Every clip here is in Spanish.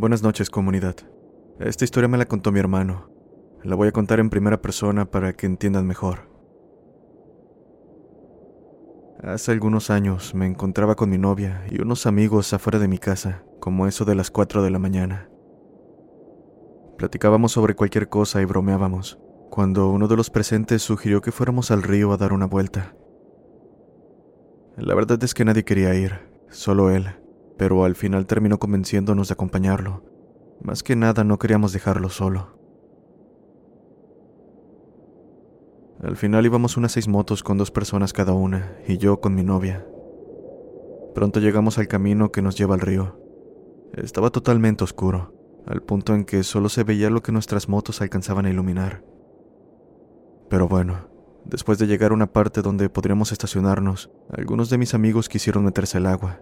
Buenas noches, comunidad. Esta historia me la contó mi hermano. La voy a contar en primera persona para que entiendan mejor. Hace algunos años me encontraba con mi novia y unos amigos afuera de mi casa, como eso de las 4 de la mañana. Platicábamos sobre cualquier cosa y bromeábamos, cuando uno de los presentes sugirió que fuéramos al río a dar una vuelta. La verdad es que nadie quería ir, solo él, pero al final terminó convenciéndonos de acompañarlo. Más que nada no queríamos dejarlo solo. Al final íbamos unas seis motos con dos personas cada una, y yo con mi novia. Pronto llegamos al camino que nos lleva al río. Estaba totalmente oscuro, al punto en que solo se veía lo que nuestras motos alcanzaban a iluminar. Pero bueno, después de llegar a una parte donde podríamos estacionarnos, algunos de mis amigos quisieron meterse al agua.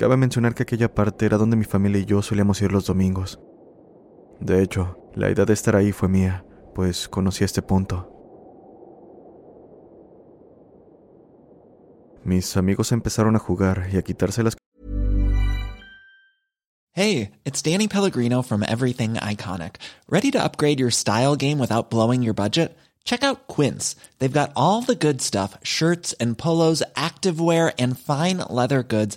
Cabe mencionar que aquella parte era donde mi familia y yo solíamos ir los domingos. De hecho, la idea de estar ahí fue mía, pues conocí este punto. Mis amigos empezaron a jugar y a quitarse las Hey, it's Danny Pellegrino from Everything Iconic. Ready to upgrade your style game without blowing your budget? Check out Quince. They've got all the good stuff shirts and polos, activewear, and fine leather goods,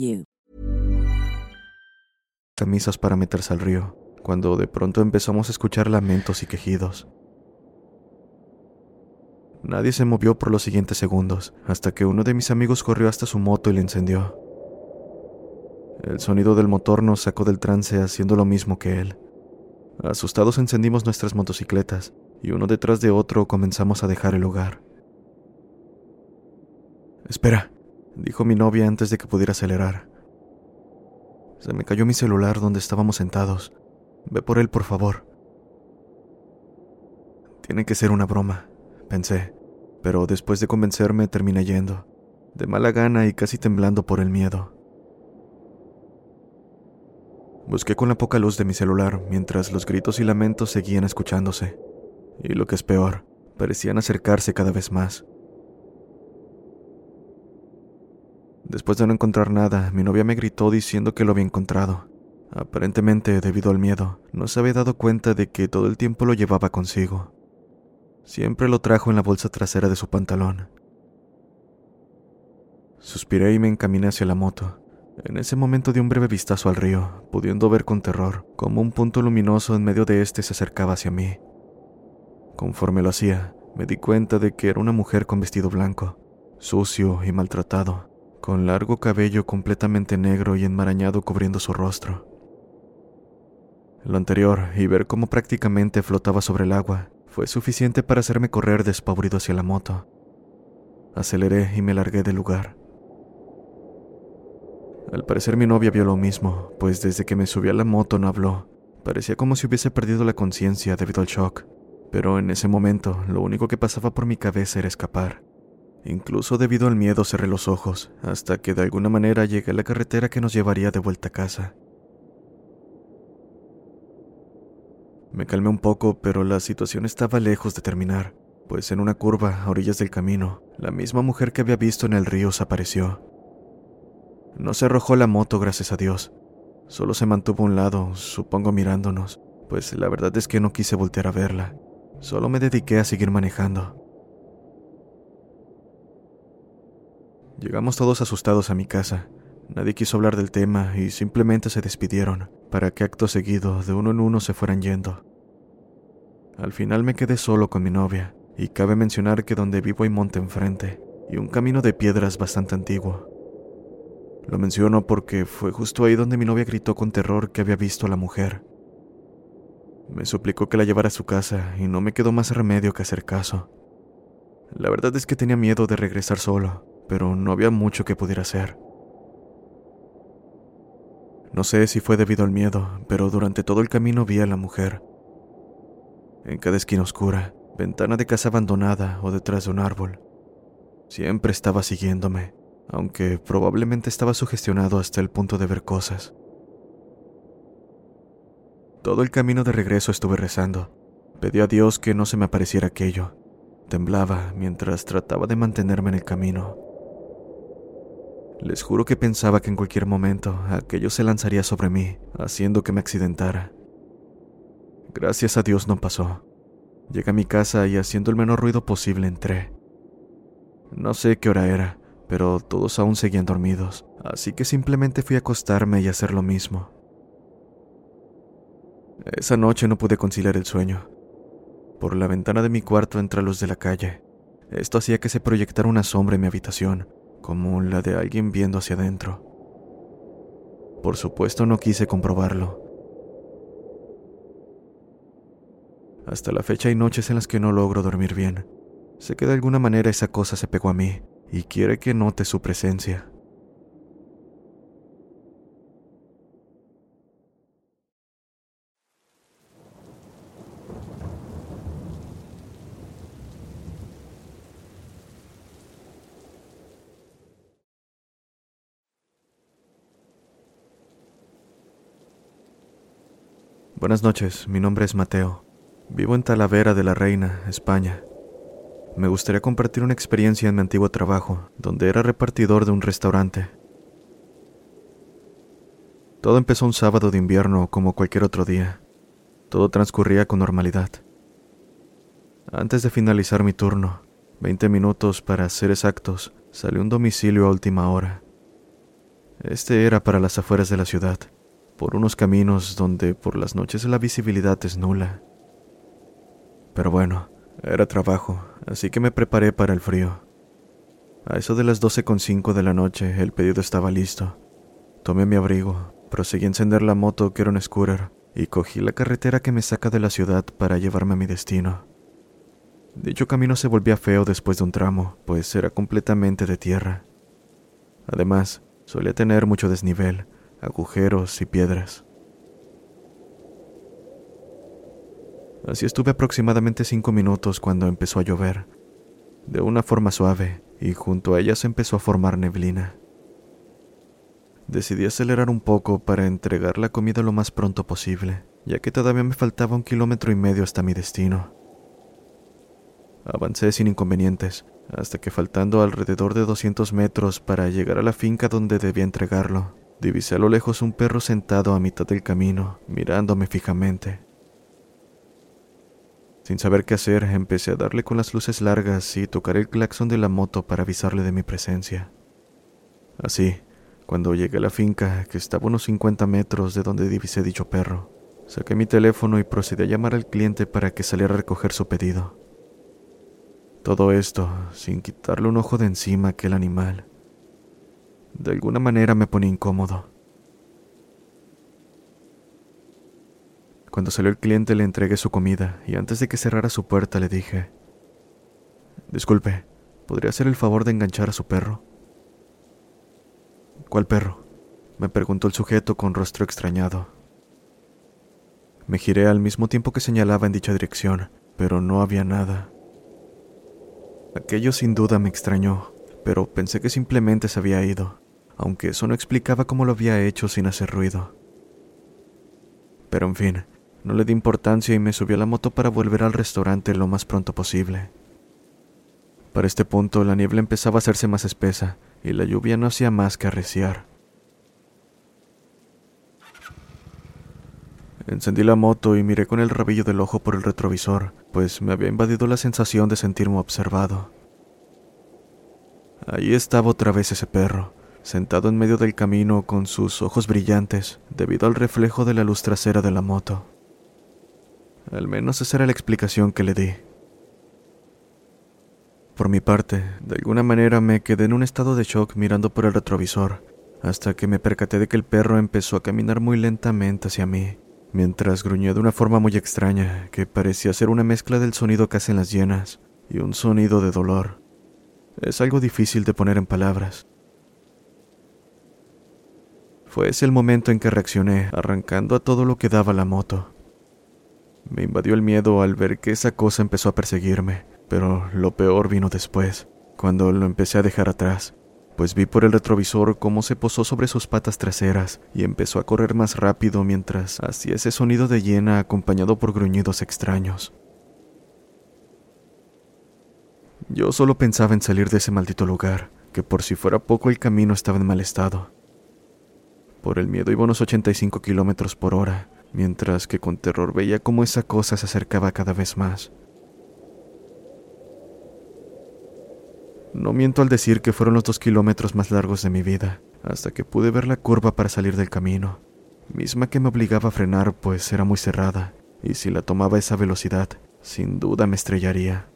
Camisas para meterse al río, cuando de pronto empezamos a escuchar lamentos y quejidos. Nadie se movió por los siguientes segundos, hasta que uno de mis amigos corrió hasta su moto y la encendió. El sonido del motor nos sacó del trance haciendo lo mismo que él. Asustados encendimos nuestras motocicletas y uno detrás de otro comenzamos a dejar el lugar. Espera, dijo mi novia antes de que pudiera acelerar. Se me cayó mi celular donde estábamos sentados. Ve por él, por favor. Tiene que ser una broma, pensé, pero después de convencerme terminé yendo, de mala gana y casi temblando por el miedo. Busqué con la poca luz de mi celular mientras los gritos y lamentos seguían escuchándose, y lo que es peor, parecían acercarse cada vez más. Después de no encontrar nada, mi novia me gritó diciendo que lo había encontrado. Aparentemente, debido al miedo, no se había dado cuenta de que todo el tiempo lo llevaba consigo. Siempre lo trajo en la bolsa trasera de su pantalón. Suspiré y me encaminé hacia la moto. En ese momento di un breve vistazo al río, pudiendo ver con terror cómo un punto luminoso en medio de éste se acercaba hacia mí. Conforme lo hacía, me di cuenta de que era una mujer con vestido blanco, sucio y maltratado, con largo cabello completamente negro y enmarañado cubriendo su rostro. Lo anterior, y ver cómo prácticamente flotaba sobre el agua, fue suficiente para hacerme correr despavorido hacia la moto. Aceleré y me largué del lugar. Al parecer mi novia vio lo mismo, pues desde que me subí a la moto no habló. Parecía como si hubiese perdido la conciencia debido al shock. Pero en ese momento lo único que pasaba por mi cabeza era escapar. Incluso debido al miedo cerré los ojos, hasta que de alguna manera llegué a la carretera que nos llevaría de vuelta a casa. Me calmé un poco, pero la situación estaba lejos de terminar, pues en una curva a orillas del camino, la misma mujer que había visto en el río se apareció. No se arrojó la moto, gracias a Dios. Solo se mantuvo a un lado, supongo mirándonos, pues la verdad es que no quise voltear a verla. Solo me dediqué a seguir manejando. Llegamos todos asustados a mi casa. Nadie quiso hablar del tema y simplemente se despidieron, para que acto seguido de uno en uno se fueran yendo. Al final me quedé solo con mi novia, y cabe mencionar que donde vivo hay monte enfrente, y un camino de piedras bastante antiguo. Lo menciono porque fue justo ahí donde mi novia gritó con terror que había visto a la mujer. Me suplicó que la llevara a su casa y no me quedó más remedio que hacer caso. La verdad es que tenía miedo de regresar solo, pero no había mucho que pudiera hacer. No sé si fue debido al miedo, pero durante todo el camino vi a la mujer. En cada esquina oscura, ventana de casa abandonada o detrás de un árbol. Siempre estaba siguiéndome, aunque probablemente estaba sugestionado hasta el punto de ver cosas. Todo el camino de regreso estuve rezando. Pedí a Dios que no se me apareciera aquello. Temblaba mientras trataba de mantenerme en el camino. Les juro que pensaba que en cualquier momento aquello se lanzaría sobre mí, haciendo que me accidentara. Gracias a Dios no pasó. Llegué a mi casa y haciendo el menor ruido posible entré. No sé qué hora era, pero todos aún seguían dormidos, así que simplemente fui a acostarme y hacer lo mismo. Esa noche no pude conciliar el sueño. Por la ventana de mi cuarto entra luz de la calle. Esto hacía que se proyectara una sombra en mi habitación, como la de alguien viendo hacia adentro. Por supuesto no quise comprobarlo. Hasta la fecha hay noches en las que no logro dormir bien. Sé que de alguna manera esa cosa se pegó a mí y quiere que note su presencia. Buenas noches, mi nombre es Mateo. Vivo en Talavera de la Reina, España. Me gustaría compartir una experiencia en mi antiguo trabajo, donde era repartidor de un restaurante. Todo empezó un sábado de invierno como cualquier otro día. Todo transcurría con normalidad. Antes de finalizar mi turno, 20 minutos para ser exactos, salió un domicilio a última hora. Este era para las afueras de la ciudad por unos caminos donde por las noches la visibilidad es nula. Pero bueno, era trabajo, así que me preparé para el frío. A eso de las 12.05 de la noche el pedido estaba listo. Tomé mi abrigo, proseguí a encender la moto que era un scooter y cogí la carretera que me saca de la ciudad para llevarme a mi destino. Dicho camino se volvía feo después de un tramo, pues era completamente de tierra. Además, solía tener mucho desnivel, agujeros y piedras. Así estuve aproximadamente cinco minutos cuando empezó a llover, de una forma suave, y junto a ella se empezó a formar neblina. Decidí acelerar un poco para entregar la comida lo más pronto posible, ya que todavía me faltaba un kilómetro y medio hasta mi destino. Avancé sin inconvenientes, hasta que faltando alrededor de 200 metros para llegar a la finca donde debía entregarlo, Divisé a lo lejos un perro sentado a mitad del camino, mirándome fijamente. Sin saber qué hacer, empecé a darle con las luces largas y tocar el claxon de la moto para avisarle de mi presencia. Así, cuando llegué a la finca, que estaba a unos 50 metros de donde divisé dicho perro, saqué mi teléfono y procedí a llamar al cliente para que saliera a recoger su pedido. Todo esto sin quitarle un ojo de encima a aquel animal. De alguna manera me ponía incómodo. Cuando salió el cliente le entregué su comida y antes de que cerrara su puerta le dije, Disculpe, ¿podría hacer el favor de enganchar a su perro? ¿Cuál perro? me preguntó el sujeto con rostro extrañado. Me giré al mismo tiempo que señalaba en dicha dirección, pero no había nada. Aquello sin duda me extrañó, pero pensé que simplemente se había ido, aunque eso no explicaba cómo lo había hecho sin hacer ruido. Pero en fin, no le di importancia y me subí a la moto para volver al restaurante lo más pronto posible. Para este punto la niebla empezaba a hacerse más espesa y la lluvia no hacía más que arreciar. Encendí la moto y miré con el rabillo del ojo por el retrovisor, pues me había invadido la sensación de sentirme observado. Ahí estaba otra vez ese perro, sentado en medio del camino con sus ojos brillantes debido al reflejo de la luz trasera de la moto. Al menos esa era la explicación que le di. Por mi parte, de alguna manera me quedé en un estado de shock mirando por el retrovisor, hasta que me percaté de que el perro empezó a caminar muy lentamente hacia mí, mientras gruñó de una forma muy extraña, que parecía ser una mezcla del sonido que hacen las hienas y un sonido de dolor. Es algo difícil de poner en palabras. Fue ese el momento en que reaccioné, arrancando a todo lo que daba la moto. Me invadió el miedo al ver que esa cosa empezó a perseguirme, pero lo peor vino después, cuando lo empecé a dejar atrás, pues vi por el retrovisor cómo se posó sobre sus patas traseras y empezó a correr más rápido mientras hacía ese sonido de hiena acompañado por gruñidos extraños. Yo solo pensaba en salir de ese maldito lugar, que por si fuera poco el camino estaba en mal estado. Por el miedo iba unos 85 kilómetros por hora, mientras que con terror veía cómo esa cosa se acercaba cada vez más. No miento al decir que fueron los dos kilómetros más largos de mi vida, hasta que pude ver la curva para salir del camino, misma que me obligaba a frenar pues era muy cerrada, y si la tomaba a esa velocidad, sin duda me estrellaría.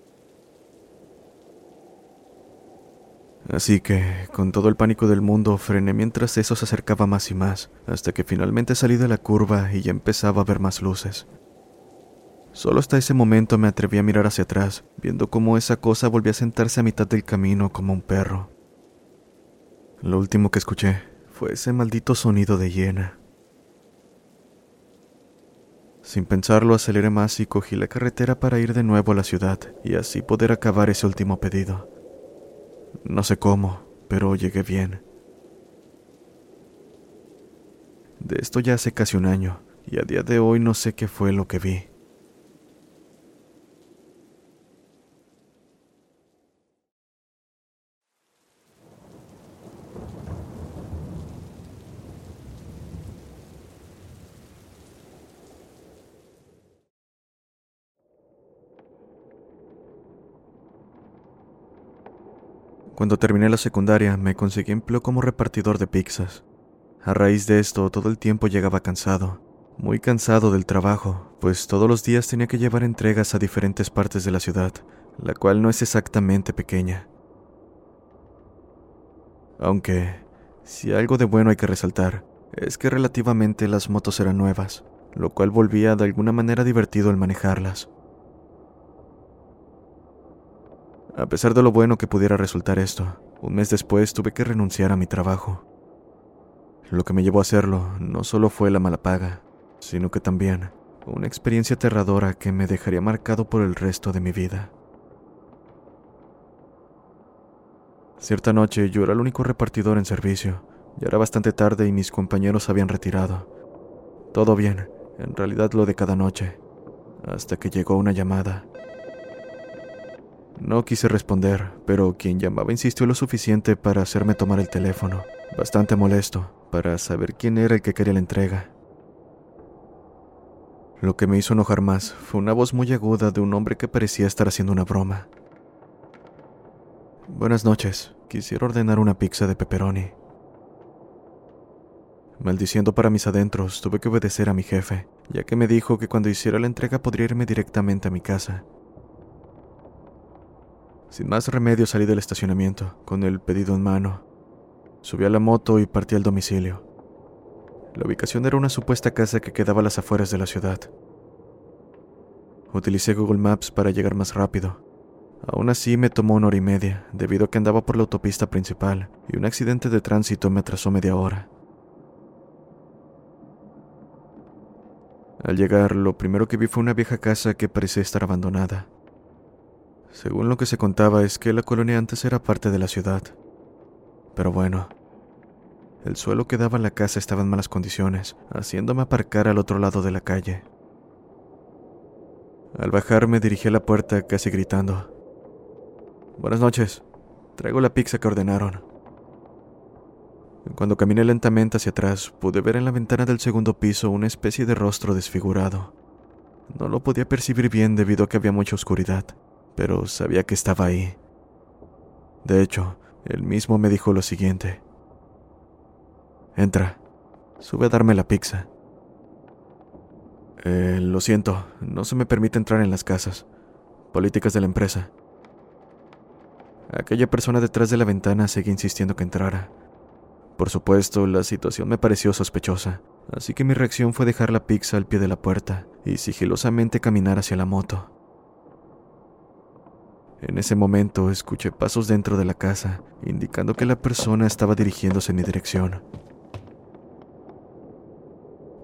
Así que, con todo el pánico del mundo, frené mientras eso se acercaba más y más, hasta que finalmente salí de la curva y ya empezaba a ver más luces. Solo hasta ese momento me atreví a mirar hacia atrás, viendo cómo esa cosa volvía a sentarse a mitad del camino como un perro. Lo último que escuché fue ese maldito sonido de hiena. Sin pensarlo, aceleré más y cogí la carretera para ir de nuevo a la ciudad y así poder acabar ese último pedido. No sé cómo, pero llegué bien. De esto ya hace casi un año, y a día de hoy no sé qué fue lo que vi. Cuando terminé la secundaria, me conseguí empleo como repartidor de pizzas. A raíz de esto, todo el tiempo llegaba cansado, muy cansado del trabajo, pues todos los días tenía que llevar entregas a diferentes partes de la ciudad, la cual no es exactamente pequeña. Aunque, si algo de bueno hay que resaltar, es que relativamente las motos eran nuevas, lo cual volvía de alguna manera divertido el manejarlas. A pesar de lo bueno que pudiera resultar esto, un mes después tuve que renunciar a mi trabajo. Lo que me llevó a hacerlo no solo fue la mala paga, sino que también una experiencia aterradora que me dejaría marcado por el resto de mi vida. Cierta noche yo era el único repartidor en servicio. Ya era bastante tarde y mis compañeros habían retirado. Todo bien, en realidad lo de cada noche, hasta que llegó una llamada. No quise responder, pero quien llamaba insistió lo suficiente para hacerme tomar el teléfono, bastante molesto, para saber quién era el que quería la entrega. Lo que me hizo enojar más fue una voz muy aguda de un hombre que parecía estar haciendo una broma. Buenas noches, quisiera ordenar una pizza de pepperoni. Maldiciendo para mis adentros, tuve que obedecer a mi jefe, ya que me dijo que cuando hiciera la entrega podría irme directamente a mi casa Sin más remedio salí del estacionamiento, con el pedido en mano. Subí a la moto y partí al domicilio. La ubicación era una supuesta casa que quedaba a las afueras de la ciudad. Utilicé Google Maps para llegar más rápido. Aún así me tomó una hora y media, debido a que andaba por la autopista principal y un accidente de tránsito me atrasó media hora. Al llegar, lo primero que vi fue una vieja casa que parecía estar abandonada. Según lo que se contaba es que la colonia antes era parte de la ciudad. Pero bueno, el suelo que daba la casa estaba en malas condiciones, haciéndome aparcar al otro lado de la calle. Al bajar me dirigí a la puerta casi gritando. Buenas noches, traigo la pizza que ordenaron. Cuando caminé lentamente hacia atrás, pude ver en la ventana del segundo piso una especie de rostro desfigurado. No lo podía percibir bien debido a que había mucha oscuridad, pero sabía que estaba ahí. De hecho, él mismo me dijo lo siguiente. Entra, sube a darme la pizza. Eh, lo siento, no se me permite entrar en las casas. Políticas de la empresa. Aquella persona detrás de la ventana seguía insistiendo que entrara. Por supuesto, la situación me pareció sospechosa, así que mi reacción fue dejar la pizza al pie de la puerta y sigilosamente caminar hacia la moto. En ese momento escuché pasos dentro de la casa, indicando que la persona estaba dirigiéndose en mi dirección.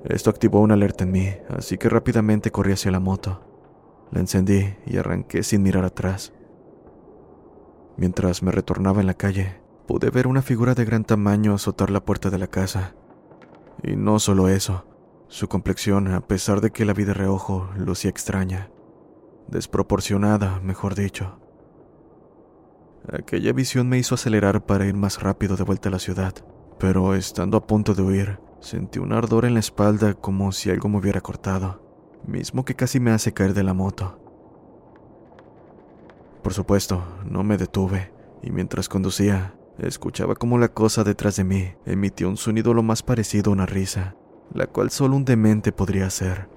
Esto activó una alerta en mí, así que rápidamente corrí hacia la moto. La encendí y arranqué sin mirar atrás. Mientras me retornaba en la calle, pude ver una figura de gran tamaño azotar la puerta de la casa. Y no solo eso, su complexión, a pesar de que la vi de reojo, lucía extraña. Desproporcionada, mejor dicho. Aquella visión me hizo acelerar para ir más rápido de vuelta a la ciudad, pero estando a punto de huir, sentí un ardor en la espalda como si algo me hubiera cortado, mismo que casi me hace caer de la moto. Por supuesto, no me detuve, y mientras conducía, Escuchaba como la cosa detrás de mí emitió un sonido lo más parecido a una risa, la cual solo un demente podría hacer.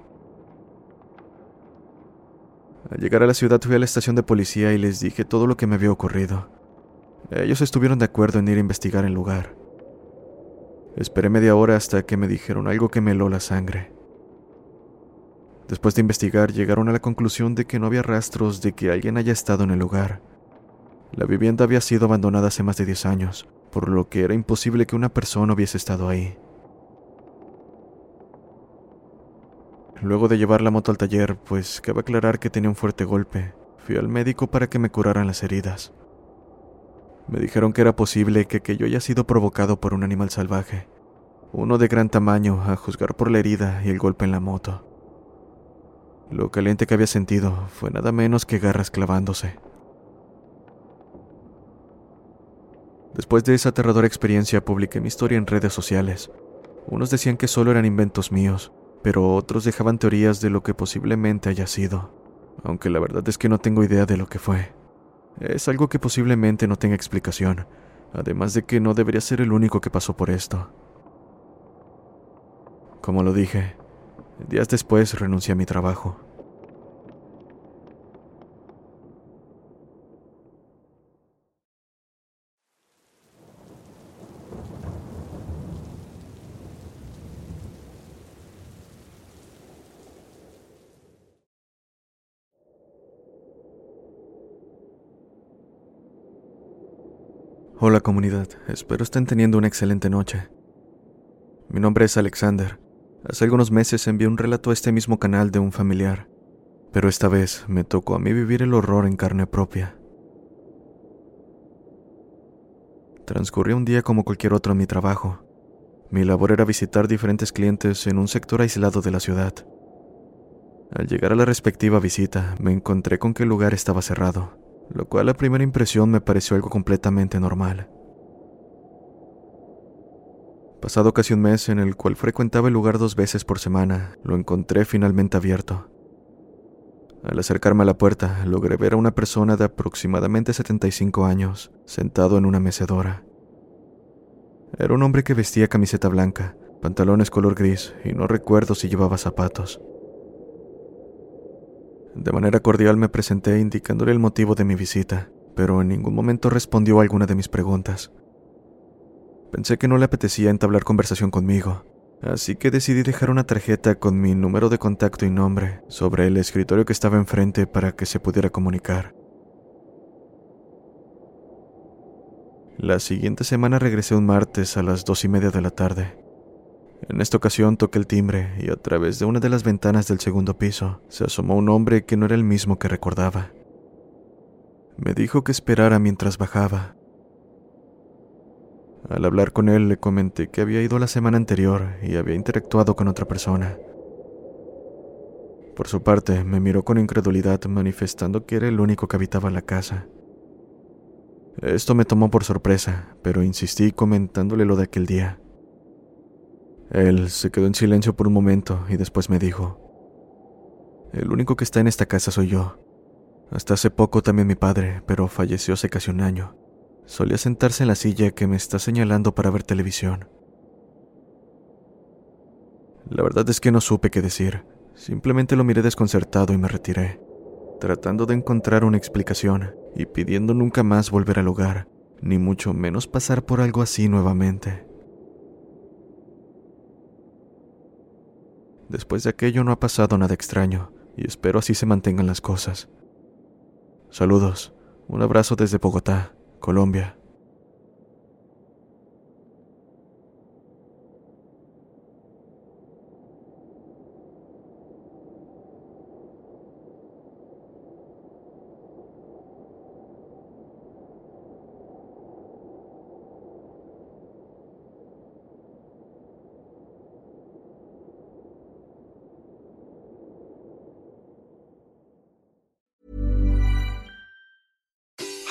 Al llegar a la ciudad fui a la estación de policía y les dije todo lo que me había ocurrido. Ellos estuvieron de acuerdo en ir a investigar el lugar. Esperé media hora hasta que me dijeron algo que me heló la sangre. Después de investigar llegaron a la conclusión de que no había rastros de que alguien haya estado en el lugar la vivienda había sido abandonada hace más de 10 años, por lo que era imposible que una persona hubiese estado ahí. Luego de llevar la moto al taller, pues cabe aclarar que tenía un fuerte golpe, fui al médico para que me curaran las heridas. Me dijeron que era posible que aquello haya sido provocado por un animal salvaje, uno de gran tamaño a juzgar por la herida y el golpe en la moto. Lo caliente que había sentido fue nada menos que garras clavándose. Después de esa aterradora experiencia publiqué mi historia en redes sociales. Unos decían que solo eran inventos míos, pero otros dejaban teorías de lo que posiblemente haya sido, aunque la verdad es que no tengo idea de lo que fue. Es algo que posiblemente no tenga explicación, además de que no debería ser el único que pasó por esto. Como lo dije, días después renuncié a mi trabajo. Hola comunidad, espero estén teniendo una excelente noche. Mi nombre es Alexander. Hace algunos meses envié un relato a este mismo canal de un familiar, pero esta vez me tocó a mí vivir el horror en carne propia. Transcurrió un día como cualquier otro en mi trabajo. Mi labor era visitar diferentes clientes en un sector aislado de la ciudad. Al llegar a la respectiva visita, me encontré con que el lugar estaba cerrado lo cual a primera impresión me pareció algo completamente normal. Pasado casi un mes en el cual frecuentaba el lugar dos veces por semana, lo encontré finalmente abierto. Al acercarme a la puerta, logré ver a una persona de aproximadamente 75 años, sentado en una mecedora. Era un hombre que vestía camiseta blanca, pantalones color gris y no recuerdo si llevaba zapatos. De manera cordial me presenté indicándole el motivo de mi visita, pero en ningún momento respondió a alguna de mis preguntas. Pensé que no le apetecía entablar conversación conmigo, así que decidí dejar una tarjeta con mi número de contacto y nombre sobre el escritorio que estaba enfrente para que se pudiera comunicar. La siguiente semana regresé un martes a las dos y media de la tarde. En esta ocasión toqué el timbre y a través de una de las ventanas del segundo piso se asomó un hombre que no era el mismo que recordaba. Me dijo que esperara mientras bajaba. Al hablar con él le comenté que había ido la semana anterior y había interactuado con otra persona. Por su parte, me miró con incredulidad manifestando que era el único que habitaba la casa. Esto me tomó por sorpresa, pero insistí comentándole lo de aquel día. Él se quedó en silencio por un momento y después me dijo, El único que está en esta casa soy yo. Hasta hace poco también mi padre, pero falleció hace casi un año. Solía sentarse en la silla que me está señalando para ver televisión. La verdad es que no supe qué decir. Simplemente lo miré desconcertado y me retiré, tratando de encontrar una explicación y pidiendo nunca más volver al hogar, ni mucho menos pasar por algo así nuevamente. Después de aquello no ha pasado nada extraño, y espero así se mantengan las cosas. Saludos, un abrazo desde Bogotá, Colombia.